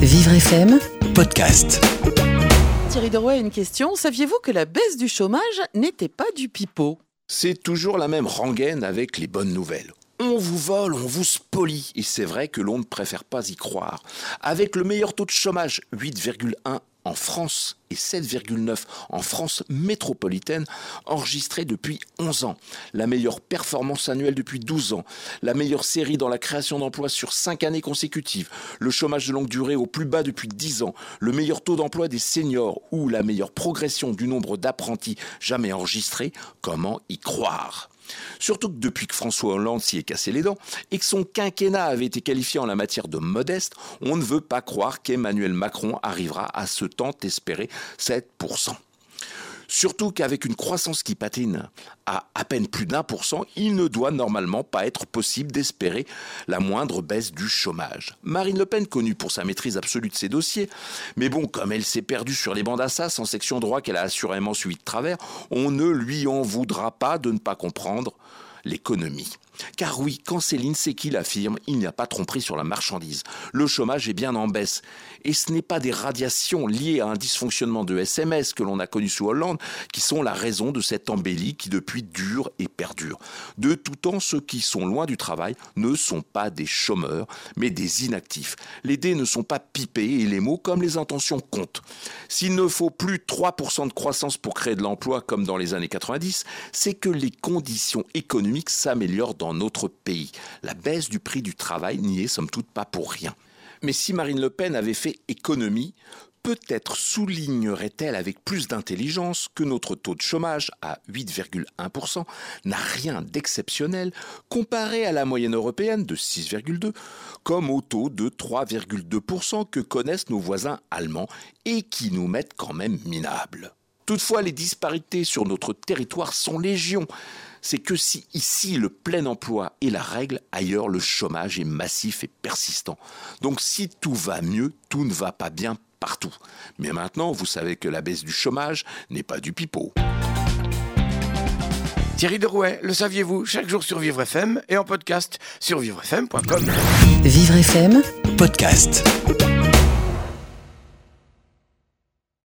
Vivre FM, podcast. Thierry Deroy a une question. Saviez-vous que la baisse du chômage n'était pas du pipeau? C'est toujours la même rengaine avec les bonnes nouvelles. On vous vole, on vous spolie. Et c'est vrai que l'on ne préfère pas y croire. Avec le meilleur taux de chômage, 8,1 en France et 7,9 en France métropolitaine, enregistrés depuis 11 ans. La meilleure performance annuelle depuis 12 ans. La meilleure série dans la création d'emplois sur 5 années consécutives. Le chômage de longue durée au plus bas depuis 10 ans. Le meilleur taux d'emploi des seniors ou la meilleure progression du nombre d'apprentis jamais enregistrés. Comment y croire? Surtout que depuis que François Hollande s'y est cassé les dents et que son quinquennat avait été qualifié en la matière de modeste, on ne veut pas croire qu'Emmanuel Macron arrivera à ce tant espéré 7%. Surtout qu'avec une croissance qui patine à à peine plus d'un pour cent, il ne doit normalement pas être possible d'espérer la moindre baisse du chômage. Marine Le Pen, connue pour sa maîtrise absolue de ses dossiers, mais bon, comme elle s'est perdue sur les bancs d'Assas en section droit qu'elle a assurément suivi de travers, on ne lui en voudra pas de ne pas comprendre l'économie. Car oui, quand Céline qui l'affirme, il n'y a pas tromperie sur la marchandise. Le chômage est bien en baisse. Et ce n'est pas des radiations liées à un dysfonctionnement de SMS que l'on a connu sous Hollande qui sont la raison de cette embellie qui depuis dure et perdure. De tout temps, ceux qui sont loin du travail ne sont pas des chômeurs, mais des inactifs. Les dés ne sont pas pipés et les mots comme les intentions comptent. S'il ne faut plus 3% de croissance pour créer de l'emploi comme dans les années 90, c'est que les conditions économiques s'améliorent dans notre pays. La baisse du prix du travail n'y est somme toute pas pour rien. Mais si Marine Le Pen avait fait économie, peut-être soulignerait-elle avec plus d'intelligence que notre taux de chômage à 8,1% n'a rien d'exceptionnel comparé à la moyenne européenne de 6,2, comme au taux de 3,2% que connaissent nos voisins allemands et qui nous mettent quand même minables. Toutefois, les disparités sur notre territoire sont légion c'est que si ici le plein emploi est la règle, ailleurs le chômage est massif et persistant. Donc si tout va mieux, tout ne va pas bien partout. Mais maintenant, vous savez que la baisse du chômage n'est pas du pipeau. Thierry Derouet, le saviez-vous Chaque jour sur Vivre FM et en podcast sur vivrefm.com. Vivre FM, Podcast.